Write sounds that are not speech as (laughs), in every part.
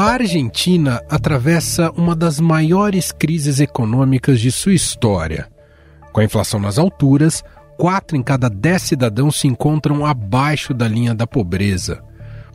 A Argentina atravessa uma das maiores crises econômicas de sua história. Com a inflação nas alturas, quatro em cada dez cidadãos se encontram abaixo da linha da pobreza.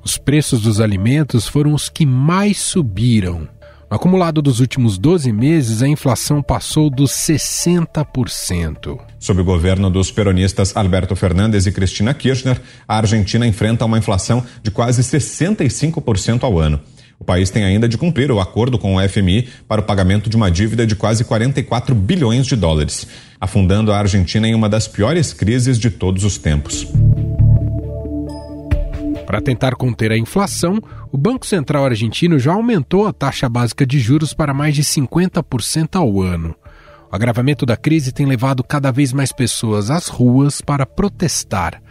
Os preços dos alimentos foram os que mais subiram. No acumulado dos últimos 12 meses, a inflação passou dos 60%. Sob o governo dos peronistas Alberto Fernandes e Cristina Kirchner, a Argentina enfrenta uma inflação de quase 65% ao ano. O país tem ainda de cumprir o acordo com o FMI para o pagamento de uma dívida de quase 44 bilhões de dólares, afundando a Argentina em uma das piores crises de todos os tempos. Para tentar conter a inflação, o Banco Central argentino já aumentou a taxa básica de juros para mais de 50% ao ano. O agravamento da crise tem levado cada vez mais pessoas às ruas para protestar.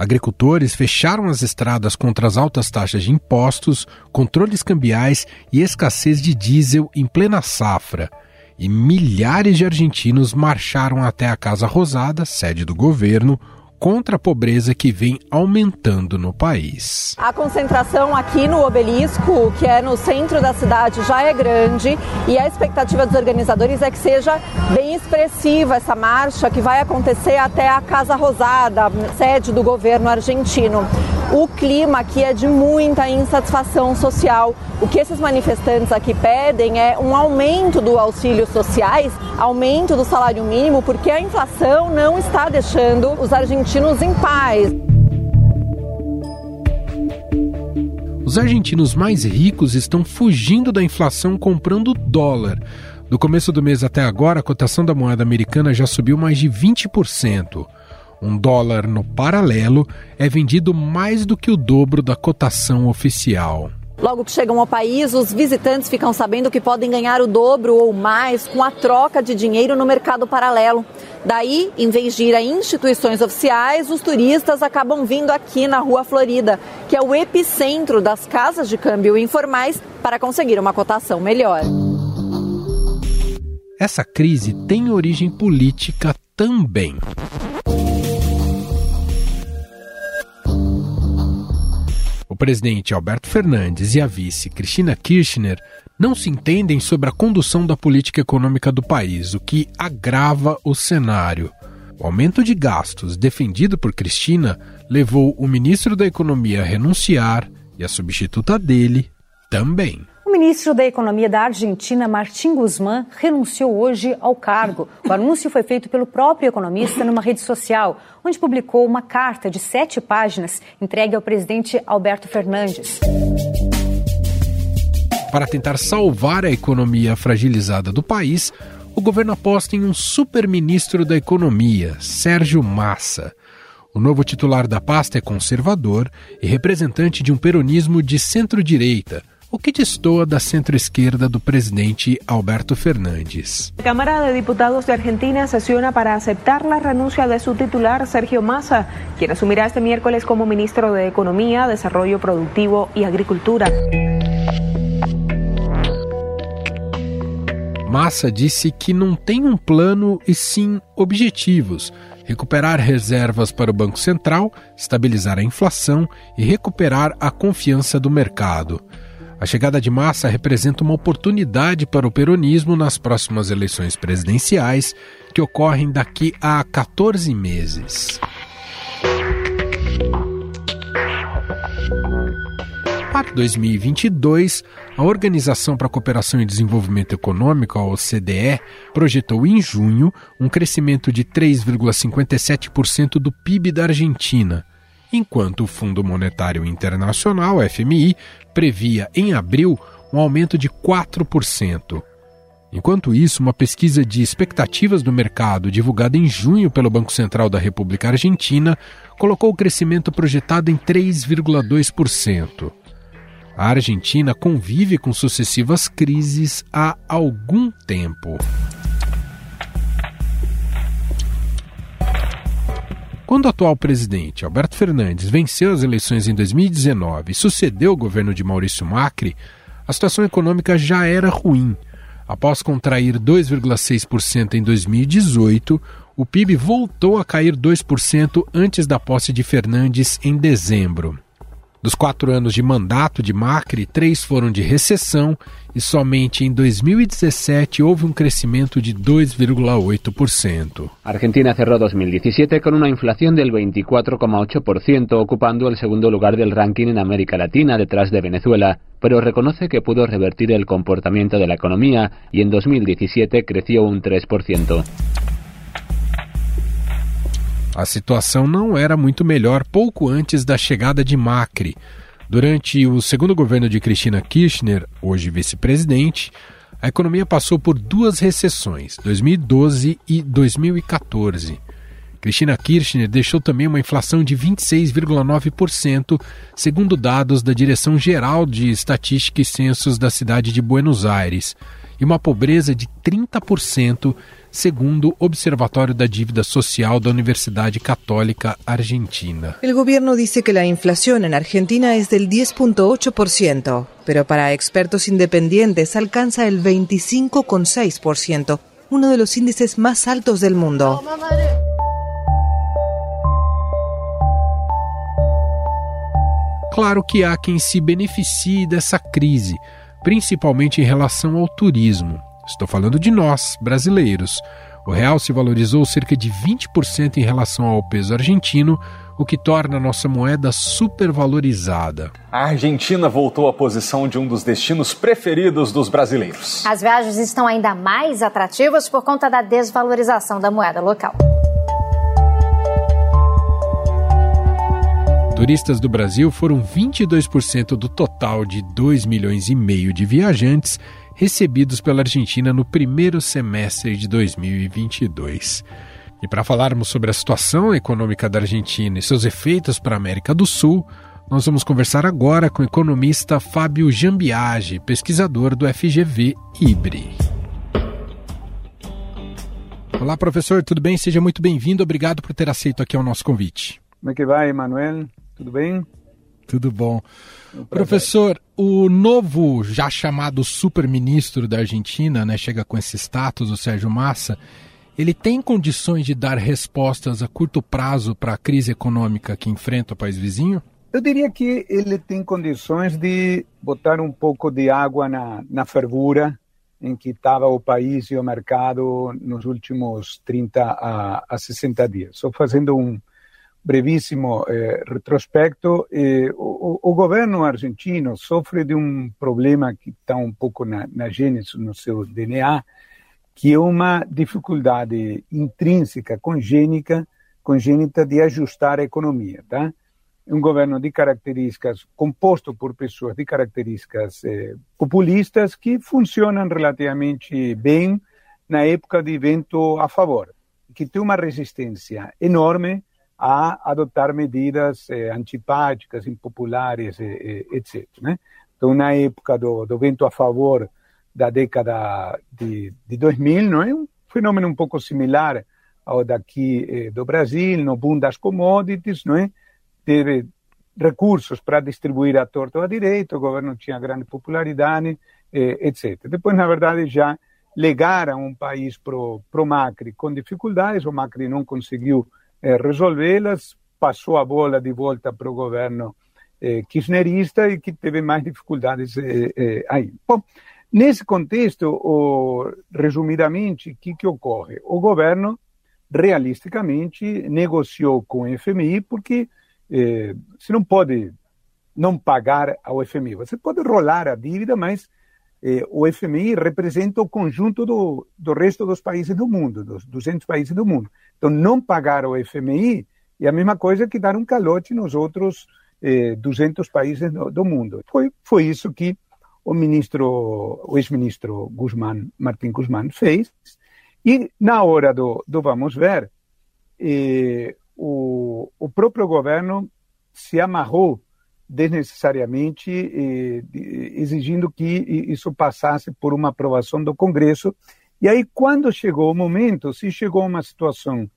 Agricultores fecharam as estradas contra as altas taxas de impostos, controles cambiais e escassez de diesel em plena safra. E milhares de argentinos marcharam até a Casa Rosada, sede do governo, contra a pobreza que vem aumentando no país. A concentração aqui no obelisco, que é no centro da cidade, já é grande e a expectativa dos organizadores é que seja bem expressiva essa marcha que vai acontecer até a Casa Rosada, sede do governo argentino. O clima aqui é de muita insatisfação social. O que esses manifestantes aqui pedem é um aumento do auxílio sociais, aumento do salário mínimo, porque a inflação não está deixando os argentinos em paz. Os argentinos mais ricos estão fugindo da inflação comprando dólar. Do começo do mês até agora, a cotação da moeda americana já subiu mais de 20%. Um dólar no paralelo é vendido mais do que o dobro da cotação oficial. Logo que chegam ao país, os visitantes ficam sabendo que podem ganhar o dobro ou mais com a troca de dinheiro no mercado paralelo. Daí, em vez de ir a instituições oficiais, os turistas acabam vindo aqui na Rua Florida, que é o epicentro das casas de câmbio informais, para conseguir uma cotação melhor. Essa crise tem origem política também. Presidente Alberto Fernandes e a vice Cristina Kirchner não se entendem sobre a condução da política econômica do país, o que agrava o cenário. O aumento de gastos defendido por Cristina levou o ministro da Economia a renunciar e a substituta dele também. O ministro da Economia da Argentina, Martim Guzmán, renunciou hoje ao cargo. O anúncio foi feito pelo próprio economista numa rede social, onde publicou uma carta de sete páginas entregue ao presidente Alberto Fernandes. Para tentar salvar a economia fragilizada do país, o governo aposta em um super-ministro da Economia, Sérgio Massa. O novo titular da pasta é conservador e representante de um peronismo de centro-direita o que destoa da centro-esquerda do presidente Alberto Fernandes. A Câmara de Diputados de Argentina sesiona para aceptar la renuncia de su titular Sergio Massa, quien asumirá este miércoles como ministro de Economía, Desarrollo Productivo y Agricultura. Massa disse que não tem um plano e sim objetivos: recuperar reservas para o Banco Central, estabilizar a inflação e recuperar a confiança do mercado. A chegada de Massa representa uma oportunidade para o peronismo nas próximas eleições presidenciais, que ocorrem daqui a 14 meses. Para 2022, a Organização para a Cooperação e Desenvolvimento Econômico, a OCDE, projetou em junho um crescimento de 3,57% do PIB da Argentina, enquanto o Fundo Monetário Internacional, FMI, previa em abril um aumento de 4%. Enquanto isso, uma pesquisa de expectativas do mercado, divulgada em junho pelo Banco Central da República Argentina, colocou o crescimento projetado em 3,2%. A Argentina convive com sucessivas crises há algum tempo. Quando o atual presidente, Alberto Fernandes, venceu as eleições em 2019 e sucedeu o governo de Maurício Macri, a situação econômica já era ruim. Após contrair 2,6% em 2018, o PIB voltou a cair 2% antes da posse de Fernandes em dezembro. Dos quatro anos de mandato de Macri, três foram de recessão e somente em 2017 houve um crescimento de 2,8%. Argentina cerró 2017 con una inflación del 24,8%, ocupando el segundo lugar del ranking en América Latina detrás de Venezuela, pero reconoce que pudo revertir el comportamiento de la economía y en 2017 creció un 3%. A situação não era muito melhor pouco antes da chegada de Macri. Durante o segundo governo de Cristina Kirchner, hoje vice-presidente, a economia passou por duas recessões, 2012 e 2014. Cristina Kirchner deixou também uma inflação de 26,9%, segundo dados da Direção Geral de Estatística e Censos da cidade de Buenos Aires, e uma pobreza de 30%, segundo o Observatório da Dívida Social da Universidade Católica Argentina. O governo diz que a inflação em Argentina é del 10.8%, pero para expertos independientes alcança el 25,6%, uno de los índices más altos del mundo. Claro que há quem se beneficie dessa crise, principalmente em relação ao turismo. Estou falando de nós, brasileiros. O real se valorizou cerca de 20% em relação ao peso argentino, o que torna a nossa moeda supervalorizada. A Argentina voltou à posição de um dos destinos preferidos dos brasileiros. As viagens estão ainda mais atrativas por conta da desvalorização da moeda local. Turistas do Brasil foram 22% do total de 2 milhões e meio de viajantes recebidos pela Argentina no primeiro semestre de 2022. E para falarmos sobre a situação econômica da Argentina e seus efeitos para a América do Sul, nós vamos conversar agora com o economista Fábio Jambiage, pesquisador do FGV IBRE. Olá, professor, tudo bem? Seja muito bem-vindo. Obrigado por ter aceito aqui o nosso convite. Como é que vai, Emanuel? Tudo bem? Tudo bom. Professor, o novo, já chamado super-ministro da Argentina, né, chega com esse status, o Sérgio Massa, ele tem condições de dar respostas a curto prazo para a crise econômica que enfrenta o país vizinho? Eu diria que ele tem condições de botar um pouco de água na, na fervura em que estava o país e o mercado nos últimos 30 a, a 60 dias. Só fazendo um, brevíssimo eh, retrospecto, eh, o, o, governo argentino sofre de um problema que está um pouco na, na gênese, no seu DNA, que é uma dificuldade intrínseca, congênica, congênita de ajustar a economia, tá? Um governo de características, composto por pessoas de características eh, populistas que funcionam relativamente bem na época de vento a favor, que tem uma resistência enorme a adotar medidas eh, antipáticas, impopulares, eh, eh, etc. Né? Então, na época do, do, vento a favor da década de, de 2000, não é um fenômeno um pouco similar ao daqui eh, do Brasil, no boom das commodities, não é? teve recursos para distribuir a torta ou a direita, o governo tinha grande popularidade, eh, etc. Depois, na verdade, já legaram um país para o Macri com dificuldades, o Macri não conseguiu eh, resolvê-las, passou a bola de volta para o governo eh, kirchnerista e que teve mais dificuldades eh aí. Bom, nesse contexto, o, resumidamente, o que, que ocorre? O governo, realisticamente, negociou com o FMI porque eh, você não pode não pagar ao FMI. Você pode rolar a dívida, mas eh, o FMI representa o conjunto do, do resto dos países do mundo, dos 200 países do mundo. Então, não pagar o FMI é a mesma coisa que dar um calote nos outros eh, 200 países do, do, mundo. Foi, foi isso que o ministro, o ex-ministro Guzmán, Martín Guzmán fez. E na hora do, do vamos ver, eh, o, o próprio governo se amarrou desnecessariamente, exigindo que isso passasse por uma aprovação do Congresso. E aí, quando chegou o momento, se chegou a uma situação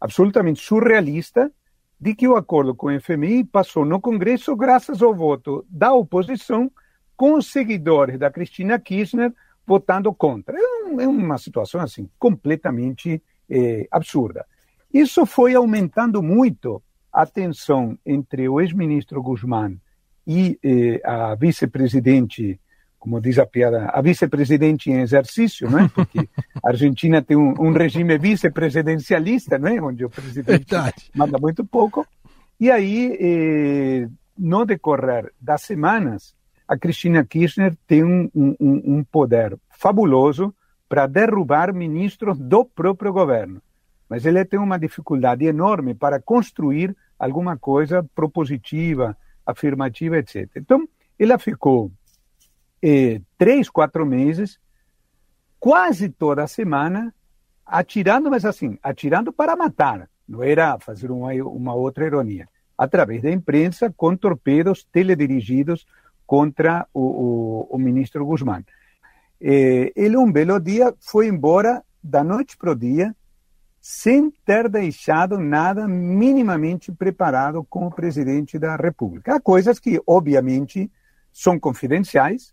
absolutamente surrealista de que o acordo com o FMI passou no Congresso graças ao voto da oposição, com os seguidores da Cristina Kirchner votando contra. É, é uma situação assim completamente eh, absurda. Isso foi aumentando muito a tensão entre o ex-ministro Guzmán e eh, a vice-presidente, como diz a piada, a vice-presidente em exercício, não é? Porque a Argentina tem um, um regime vice-presidencialista, não é? Onde o presidente Verdade. manda muito pouco. E aí, eh, no decorrer das semanas, a Cristina Kirchner tem um, um, um poder fabuloso para derrubar ministros do próprio governo. Mas ele tem uma dificuldade enorme para construir alguma coisa propositiva, afirmativa, etc. Então, ela ficou eh, três, quatro meses, quase toda semana, atirando, mas assim, atirando para matar. Não era fazer uma, uma outra ironia. Através da imprensa, com torpedos teledirigidos contra o, o, o ministro Guzmán. Eh, ele, um belo dia, foi embora da noite para o dia, sem ter deixado nada minimamente preparado com o presidente da República. Há coisas que, obviamente, são confidenciais.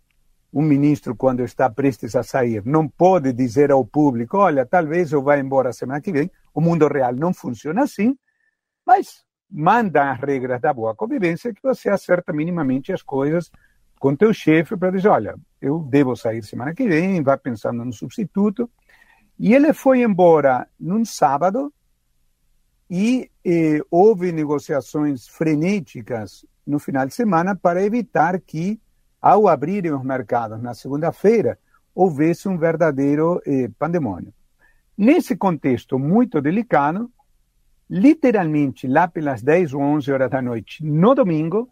Um ministro, quando está prestes a sair, não pode dizer ao público: olha, talvez eu vá embora semana que vem. O mundo real não funciona assim, mas manda as regras da boa convivência que você acerta minimamente as coisas com teu chefe para dizer: olha, eu devo sair semana que vem, vá pensando no substituto. E ele foi embora num sábado e eh, houve negociações frenéticas no final de semana para evitar que, ao abrirem os mercados na segunda-feira, houvesse um verdadeiro eh, pandemônio. Nesse contexto muito delicado, literalmente lá pelas 10 ou 11 horas da noite, no domingo,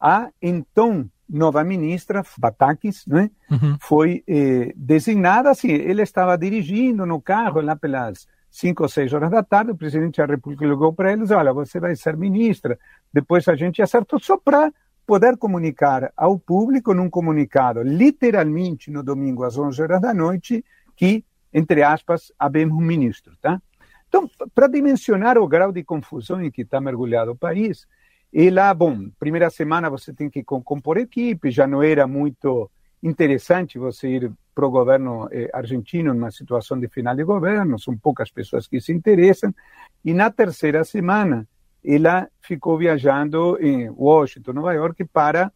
a então nova ministra, Batakis, né, uhum. foi eh, designada assim, ele estava dirigindo no carro lá pelas 5 ou 6 horas da tarde, o presidente da República ligou para eles, olha, você vai ser ministra, depois a gente acertou só para poder comunicar ao público num comunicado, literalmente no domingo às 11 horas da noite, que, entre aspas, havemos um ministro, tá? Então, para dimensionar o grau de confusão em que está mergulhado o país, e lá, bom, primeira semana você tem que compor equipe, já não era muito interessante você ir para o governo eh, argentino numa situação de final de governo, são poucas pessoas que se interessam. E na terceira semana, ela ficou viajando em Washington, Nova York, para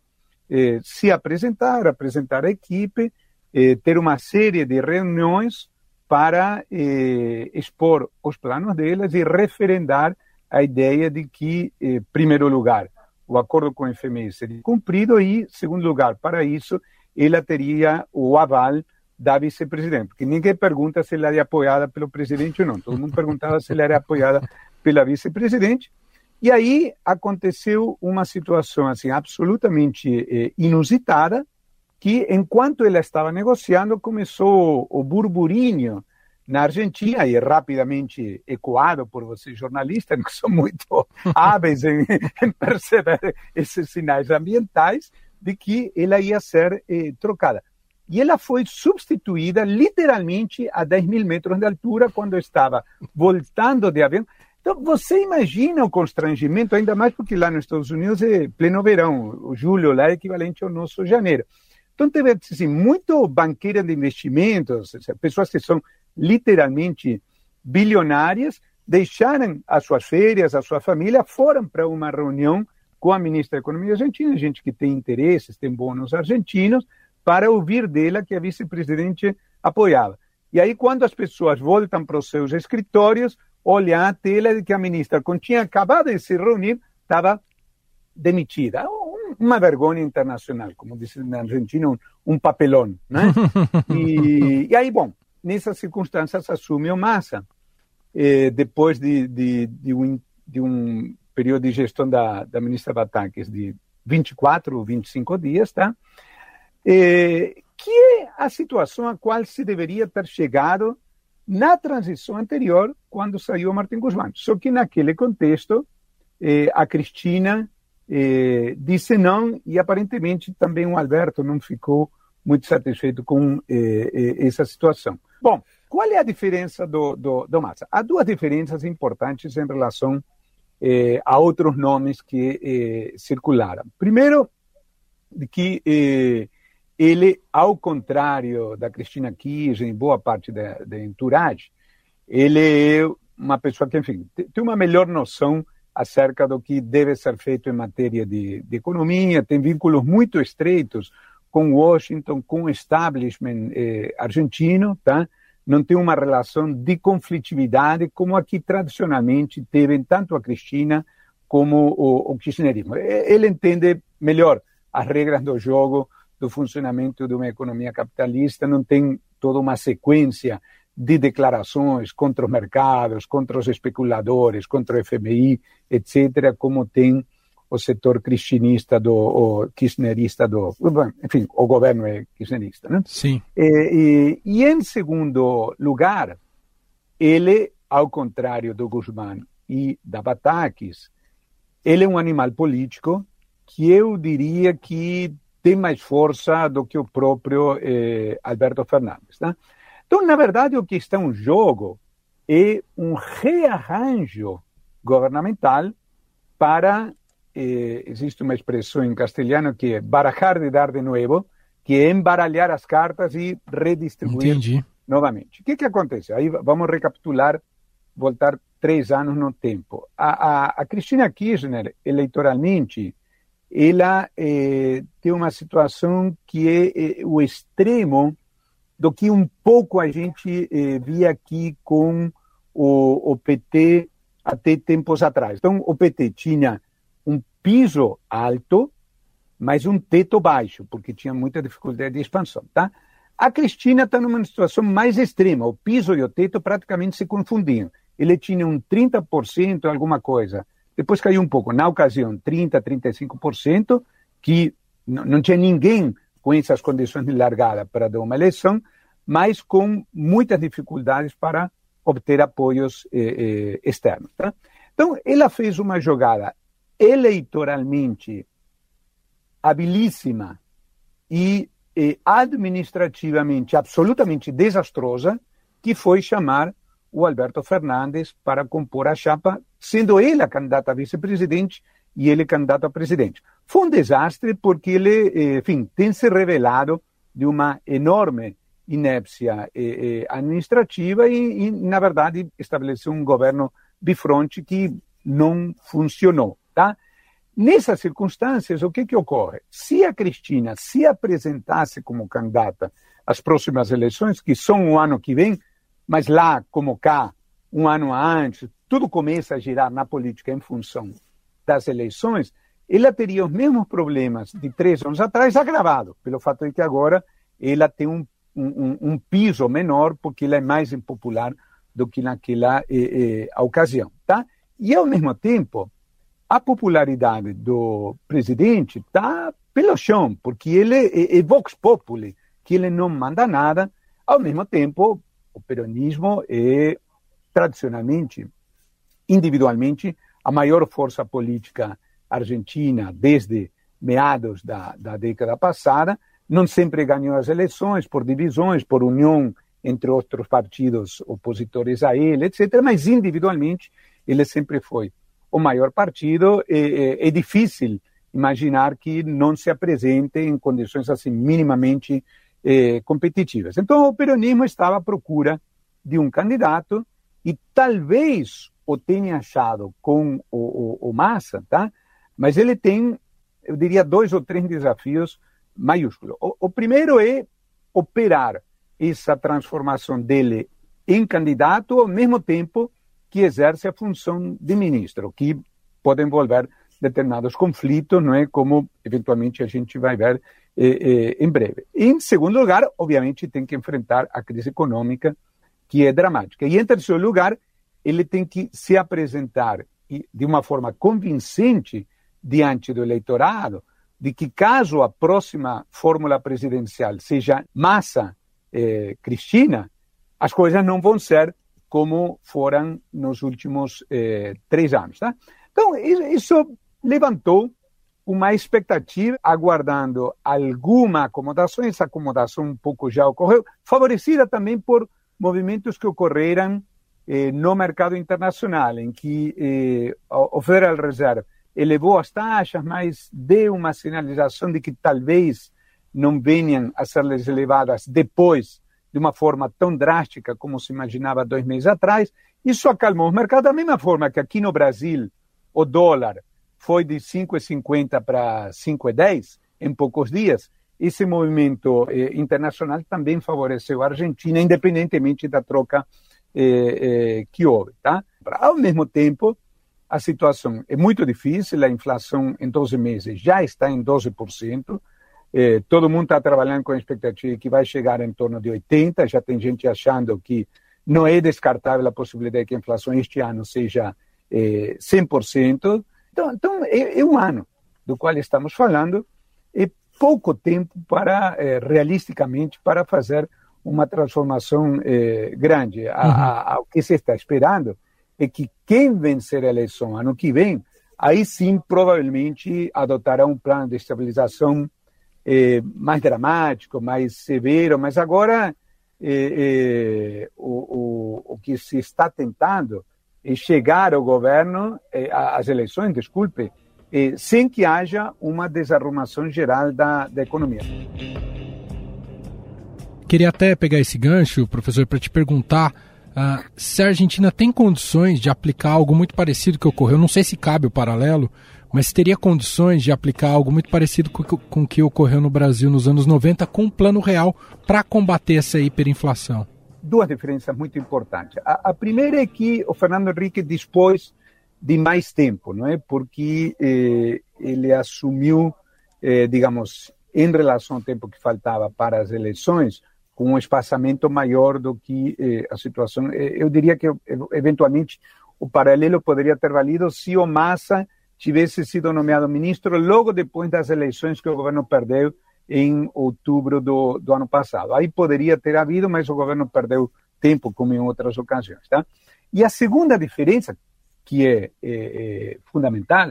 eh, se apresentar, apresentar a equipe, eh, ter uma série de reuniões para eh, expor os planos delas e referendar a ideia de que, em eh, primeiro lugar, o acordo com o FMI seria cumprido e, segundo lugar, para isso, ela teria o aval da vice-presidente, porque ninguém pergunta se ela é apoiada pelo presidente ou não, todo mundo perguntava se ela era apoiada pela vice-presidente, e aí aconteceu uma situação assim absolutamente eh, inusitada, que enquanto ela estava negociando começou o burburinho na Argentina e rapidamente ecoado por vocês jornalistas, (laughs) que são muito hábeis em, (laughs) em, perceber esses sinais ambientais, de que ela ia ser eh, trocada. E ela foi substituída literalmente a 10 mil metros de altura quando estava voltando de avião. Então, você imagina o constrangimento, ainda mais porque lá nos Estados Unidos é pleno verão, o julho lá é equivalente ao nosso janeiro. Então, teve assim, muito banqueira de investimentos, pessoas que são literalmente bilionárias, deixaram as suas férias, a sua família, foram para uma reunião com a ministra da Economia argentina, gente que tem interesses, tem bônus argentinos, para ouvir dela que a vice-presidente apoiava. E aí, quando as pessoas voltam para os seus escritórios, olham a tela de que a ministra, quando tinha acabado de se reunir, estava demitida. Uma vergonha internacional, como dizem na Argentina, um, um papelão. Né? (laughs) e, e aí, bom, nessas circunstâncias, assume o Massa. Eh, depois de, de, de, um, de, um, período de gestão da, da ministra Batakis de 24 ou 25 dias, tá? Eh, que é a situação a qual se deveria ter chegado na transição anterior, quando saiu Martin Guzmán. Só que naquele contexto, eh, a Cristina eh, disse não e aparentemente também o Alberto não ficou muito satisfeito com eh, eh, essa situação. Bom, qual é a diferença do, do, do Massa? Há duas diferenças importantes em relação eh, a outros nomes que eh, circularam. Primeiro, que eh, ele, ao contrário da Cristina Kirchner, em boa parte da, da entourage, ele é uma pessoa que, enfim, tem uma melhor noção acerca do que deve ser feito em matéria de, de economia, tem vínculos muito estreitos com Washington, com o establishment eh, argentino, tá? não tem uma relação de conflitividade como aqui tradicionalmente teve tanto a Cristina como o, o kirchnerismo. Ele entende melhor as regras do jogo, do funcionamento de uma economia capitalista, não tem toda uma sequência de declarações contra os mercados, contra os especuladores, contra o FMI, etc., como tem o setor cristinista do o kirchnerista do, enfim, o governo é kirchnerista, né? Sim. E, e, e, em segundo lugar, ele, ao contrário do Guzmán e da Batakis, ele é um animal político que eu diria que tem mais força do que o próprio eh, Alberto Fernandes, tá? Então, na verdade, o que está em jogo é um rearranjo governamental para, eh, existe uma expressão em castelhano que é barajar de dar de novo, que é embaralhar as cartas e redistribuir Entendi. novamente. O que, que acontece? Aí vamos recapitular, voltar três anos no tempo. A, a, a Cristina Kirchner, eleitoralmente, ela eh, tem uma situação que é, é o extremo do que um pouco a gente eh, via aqui com o, o, PT até tempos atrás. Então, o PT tinha piso alto, mas um teto baixo, porque tinha muita dificuldade de expansão. Tá? A Cristina está numa situação mais extrema. O piso e o teto praticamente se confundiam. Ele tinha um 30%, alguma coisa. Depois caiu um pouco. Na ocasião, 30%, 35%, que não tinha ninguém com essas condições de largada para dar uma eleição, mas com muitas dificuldades para obter apoios eh, eh, externos. Tá? Então, ela fez uma jogada eleitoralmente habilíssima e eh, administrativamente absolutamente desastrosa, que foi chamar o Alberto Fernandes para compor a chapa, sendo ele a candidata a vice-presidente e ele candidato a presidente. Foi um desastre porque ele, eh, enfim, tem se revelado de uma enorme inépcia eh, administrativa e, e, na verdade, estabeleceu um governo bifronte que não funcionou, tá? Nessas circunstâncias, o que, que ocorre? Se a Cristina se apresentasse como candidata às próximas eleições, que são o ano que vem, mas lá como cá, um ano antes, tudo começa a girar na política em função das eleições, ela teria os mesmos problemas de três anos atrás, agravado pelo fato de que agora ela tem um, um, um piso menor, porque ela é mais impopular do que naquela eh, eh, ocasião. Tá? E, ao mesmo tempo, a popularidade do presidente está pelo chão, porque ele é, é vox populi, que ele não manda nada. Ao mesmo tempo, o peronismo é, tradicionalmente, individualmente, a maior força política argentina desde meados da, da década passada, não sempre ganhou as eleições por divisões, por união entre outros partidos opositores a ele, etc. Mas individualmente ele sempre foi o maior partido. É, é, é difícil imaginar que não se apresente em condições assim minimamente eh, competitivas. Então o peronismo estava à procura de um candidato e talvez o tenha achado com o, o, o Massa, tá? Mas ele tem, eu diria, dois ou três desafios maiúsculos. O, o primeiro é operar essa transformação dele em candidato ao mesmo tempo que exerce a função de ministro, que pode envolver determinados conflitos, não é? Como eventualmente a gente vai ver eh, eh, em breve. Em segundo lugar, obviamente, tem que enfrentar a crise econômica, que é dramática. E em terceiro lugar, ele tem que se apresentar de uma forma convincente diante do eleitorado de que caso a próxima fórmula presidencial seja Massa eh, Cristina, as coisas não vão ser como foram nos últimos eh, três anos. Tá? Então, isso levantou uma expectativa, aguardando alguma acomodação, essa acomodação um pouco já ocorreu, favorecida também por movimentos que ocorreram eh, no mercado internacional, em que eh, o Federal Reserve elevou as taxas, mas deu uma sinalização de que talvez não venham a ser elevadas depois de uma forma tão drástica como se imaginava dois meses atrás. Isso acalmou os mercados da mesma forma que aqui no Brasil o dólar foi de 5,50 para 5,10 em poucos dias, esse movimento eh, internacional também favoreceu a Argentina, independentemente da troca eh, eh, que houve. Tá? Ao mesmo tempo, a situação é muito difícil, a inflação em 12 meses já está em 12%, eh, todo mundo está trabalhando com a expectativa que vai chegar em torno de 80%, já tem gente achando que não é descartável a possibilidade de que a inflação este ano seja eh, 100%. Então, então é, é um ano do qual estamos falando, é pouco tempo para, eh, realisticamente, para fazer uma transformação grande. A, a, a, o que se está esperando é que quem vencer a eleição ano que vem, aí sim provavelmente adotará um plano de estabilização eh, mais dramático, mais severo, mas agora eh, o, o, o que se está tentando é chegar ao governo, às eleições, desculpe, sem que haja uma desarrumação geral da, da economia. Queria até pegar esse gancho, professor, para te perguntar uh, se a Argentina tem condições de aplicar algo muito parecido que ocorreu. Não sei se cabe o paralelo, mas teria condições de aplicar algo muito parecido com o que ocorreu no Brasil nos anos 90 com um plano real para combater essa hiperinflação? Duas diferenças muito importantes. A, a primeira é que o Fernando Henrique dispôs de mais tempo, não é? Porque eh, ele assumiu, eh, digamos, em relação ao tempo que faltava para as eleições, com um espaçamento maior do que eh, a situação. Eh, eu diria que, eventualmente, o paralelo poderia ter valido se o Massa tivesse sido nomeado ministro logo depois das eleições que o governo perdeu em outubro do, do ano passado. Aí poderia ter havido, mas o governo perdeu tempo, como em outras ocasiões. Tá? E a segunda diferença, que é, é, é fundamental,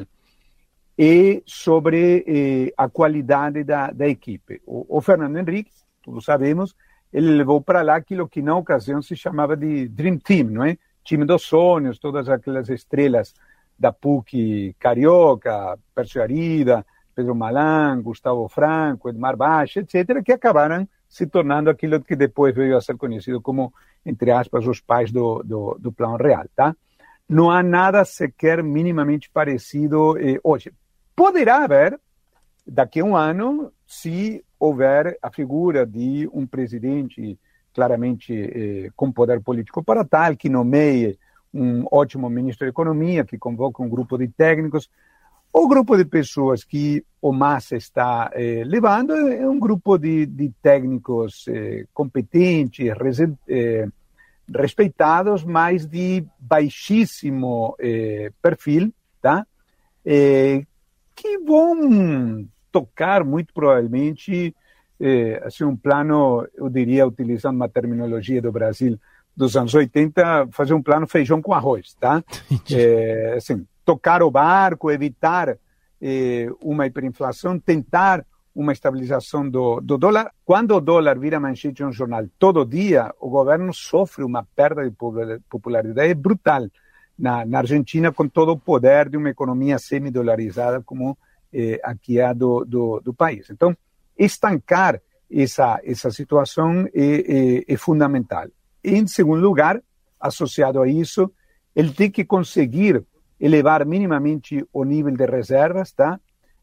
é sobre é, a qualidade da, da equipe. O, o, Fernando Henrique, todos sabemos, ele levou para lá aquilo que na ocasião se chamava de Dream Team, não é? Time dos sonhos, todas aquelas estrelas da PUC carioca, Percio Arida, Pedro Malan, Gustavo Franco, Edmar Baixa, etc., que acabaram se tornando aquilo que depois veio a ser conhecido como, entre aspas, os pais do, do, do Plano Real, tá? Não há nada sequer minimamente parecido eh, hoje. Poderá haver, daqui a um ano, se houver a figura de um presidente claramente eh, com poder político para tal, que nomeie um ótimo ministro da Economia, que convoca um grupo de técnicos. O grupo de pessoas que o Massa está eh, levando é um grupo de, de técnicos eh, competentes, eh, respeitados, mas de baixíssimo eh, perfil, tá? Eh, que vão tocar muito provavelmente eh, assim um plano, eu diria, utilizando uma terminologia do Brasil dos anos 80, fazer um plano feijão com arroz, tá? (laughs) É, assim, tocar o barco, evitar uma hiperinflação, tentar uma estabilização do, do dólar. Quando o dólar vira manchete em um jornal todo dia, o governo sofre uma perda de popularidade brutal na, na Argentina, com todo o poder de uma economia semi-dolarizada como eh, aqui é do, do, do, país. Então, estancar essa, essa situação é, é, é fundamental. Em segundo lugar, associado a isso, ele tem que conseguir elevar minimamente o nível de reservas, tá?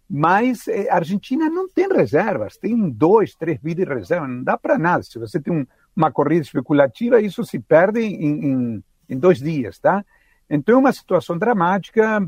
Mas eh, a Argentina não tem reservas, tem dois, três bi de reserva, não dá para nada. Se você tem um, uma corrida especulativa, isso se perde em, em, em dois dias, tá? Então é uma situação dramática.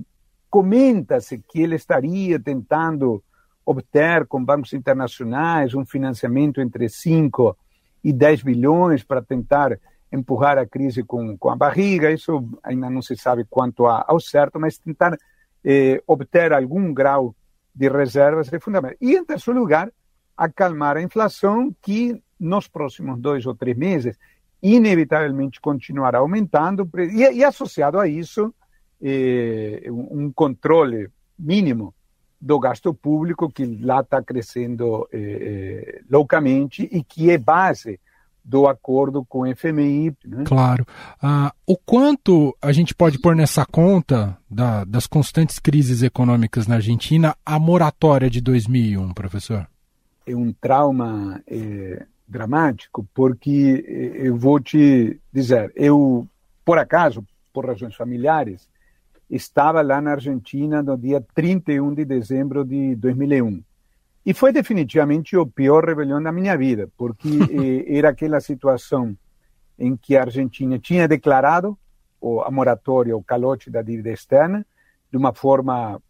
Comenta-se que ele estaria tentando obter com bancos internacionais um financiamento entre 5 e 10 bilhões para tentar empurrar a crise com, com a barriga. Isso ainda não se sabe quanto ao certo, mas tentar eh, obter algum grau de reservas é fundamental. E, em terceiro lugar, acalmar a inflação, que nos próximos dois ou três meses, inevitavelmente continuará aumentando, e, e associado a isso, eh, um controle mínimo do gasto público, que lá está crescendo eh, eh, loucamente e que é base do acordo com o FMI. Né? Claro. Ah, o quanto a gente pode pôr nessa conta da, das constantes crises econômicas na Argentina a moratória de 2001, professor? É um trauma é, dramático, porque é, eu vou te dizer, eu, por acaso, por razões familiares, estava lá na Argentina no dia 31 de dezembro de 2001. E foi definitivamente o pior rebelião da minha vida, porque (laughs) eh, era aquela situação em que a Argentina tinha declarado a moratória, o calote da dívida externa, de uma forma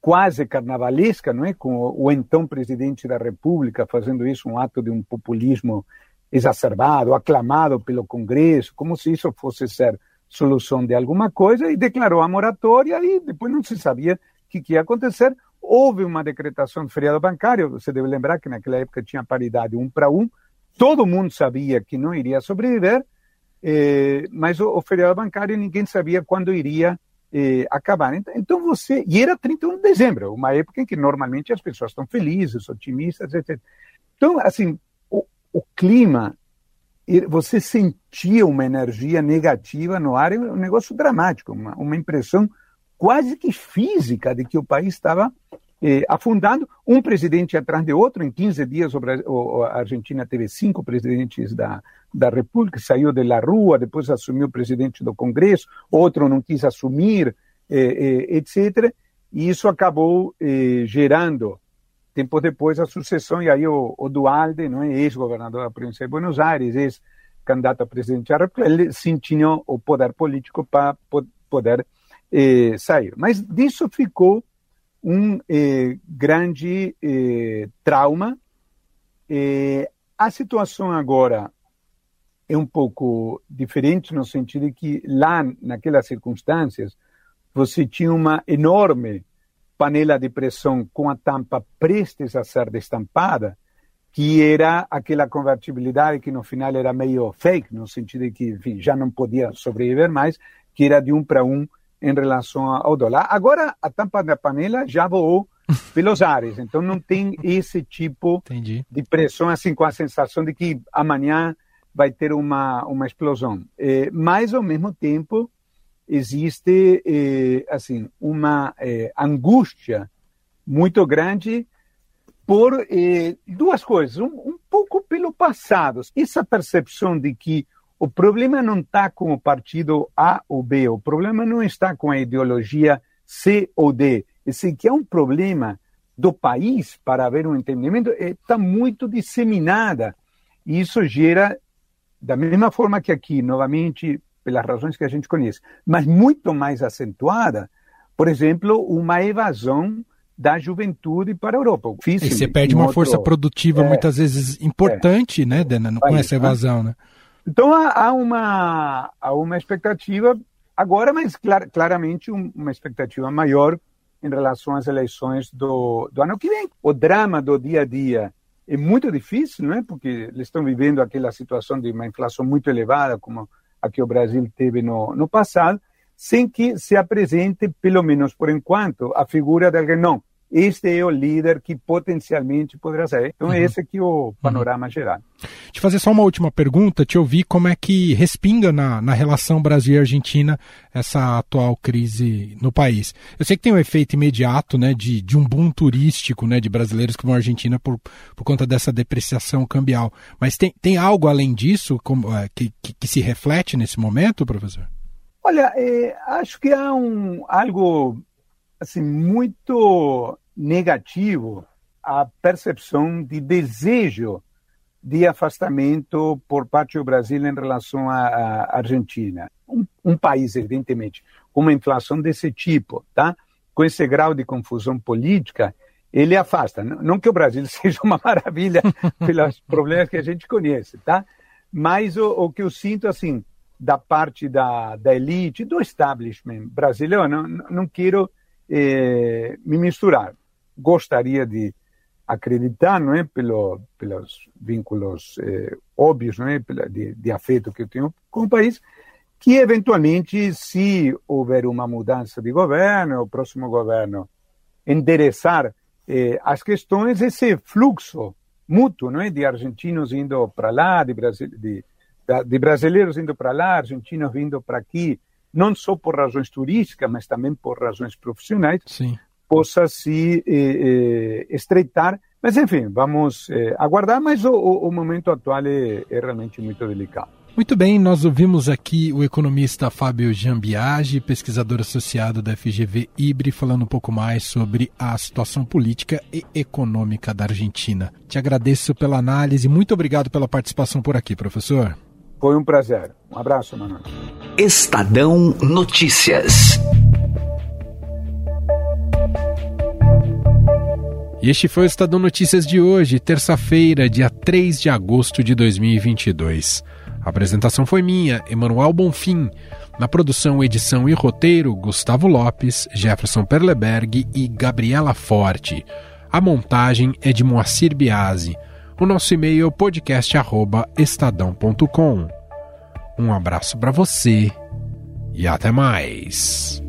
quase carnavalesca, não é? Com o então presidente da República fazendo isso um ato de um populismo exacerbado, aclamado pelo Congresso, como se isso fosse ser solução de alguma coisa, e declarou a moratória e depois não se sabia o que, que ia acontecer. Houve uma decretação de feriado bancário, você deve lembrar que naquela época tinha paridade um para um, todo mundo sabia que não iria sobreviver, eh, mas o, o, feriado bancário ninguém sabia quando iria eh, acabar. Então, então, você. E era 31 de dezembro, uma época em que normalmente as pessoas estão felizes, otimistas, etc. Então, assim, o, o clima, você sentia uma energia negativa no ar, é um negócio dramático, uma, uma impressão quase que física de que o país estava eh, um presidente atrás de outro. Em 15 dias, o, a Argentina teve cinco presidentes da, da República, saiu da rua, depois assumiu o presidente do Congresso, outro não quis assumir, eh, eh, etc. E isso acabou eh, gerando, tempo depois, a sucessão. E aí o, o Dualde, não é, ex-governador da província de Buenos Aires, ex-candidato a presidente da República, ele sentiu o poder político para poder eh, sair. Mas disso ficou um eh, grande eh, trauma. Eh, a situação agora é um pouco diferente no sentido de que lá, naquelas circunstâncias, você tinha uma enorme panela de pressão com a tampa prestes a ser destampada, que era aquela convertibilidade que no final era meio fake, no sentido de que, enfim, já não podia sobreviver mais, que era de um para um em relação ao dólar. Agora, a tampa da panela já voou (laughs) pelos ares, então não tem esse tipo Entendi. de pressão, assim, com a sensação de que amanhã vai ter uma, uma explosão. É, mas, ao mesmo tempo, existe, é, assim, uma é, angústia muito grande por é, duas coisas. Um, um pouco pelo passado. Essa percepção de que o problema não está com o partido A ou B, o problema não está com a ideologia C ou D. Esse que é um problema do país, para haver um entendimento, está muito disseminada. E isso gera, da mesma forma que aqui, novamente, pelas razões que a gente conhece, mas muito mais acentuada, por exemplo, uma evasão da juventude para a Europa. e você perde uma outro... força produtiva é, muitas vezes importante, é, né, Dena, com essa evasão, né? Então há, há, uma, há uma expectativa agora, mas clar, claramente um, uma expectativa maior em relação às eleições do, do ano que vem. O drama do dia a dia é muito difícil, não é? Porque eles estão vivendo aquela situação de uma inflação muito elevada, como a que o Brasil teve no, no passado, sem que se apresente, pelo menos por enquanto, a figura de alguém, não, este é o líder que potencialmente poderá ser. Então, uhum. esse aqui é o panorama uhum. geral. Te fazer só uma última pergunta, te ouvir como é que respinga na, na relação Brasil e Argentina essa atual crise no país. Eu sei que tem um efeito imediato né, de, de um boom turístico né, de brasileiros que vão à Argentina por, por conta dessa depreciação cambial. Mas tem, tem algo além disso como, é, que, que, que se reflete nesse momento, professor? Olha, é, acho que há um, algo assim, muito negativo a percepção de desejo de afastamento por parte do Brasil em relação à Argentina. Um, um, país, evidentemente, com uma inflação desse tipo, tá? com esse grau de confusão política, ele afasta. Não que o Brasil (laughs) seja uma maravilha pelos problemas que a gente conhece, tá? mas o, o que eu sinto, assim, da parte da, da elite, do establishment brasileiro, não, não quero eh, me misturar. Gostaria de acreditar, não é, pelo, pelos vínculos eh, óbvios, não é, de, de afeto que eu tenho com o país, que eventualmente, se houver uma mudança de governo, o próximo governo endereçar eh, as questões, esse fluxo mútuo, não é, de argentinos indo para lá, de, de, de brasileiros indo para lá, argentinos vindo para aqui, não só por razões turísticas, mas também por razões profissionais, Sim. possa se eh, eh, estreitar. Mas, enfim, vamos eh, aguardar, mas o, o, momento atual é, é realmente muito delicado. Muito bem, nós ouvimos aqui o economista Fábio Jambiage, pesquisador associado da FGV IBRE, falando um pouco mais sobre a situação política e econômica da Argentina. Te agradeço pela análise, muito obrigado pela participação por aqui, professor. Foi um prazer. Um abraço, Manuel. Estadão Notícias. E este foi o Estadão Notícias de hoje, terça-feira, dia 3 de agosto de 2022. A apresentação foi minha, Emanuel Bonfim. Na produção, edição e roteiro, Gustavo Lopes, Jefferson Perleberg e Gabriela Forte. A montagem é de Moacir Biasi. O nosso e-mail é podcast@estadão.com. Um abraço para você e até mais.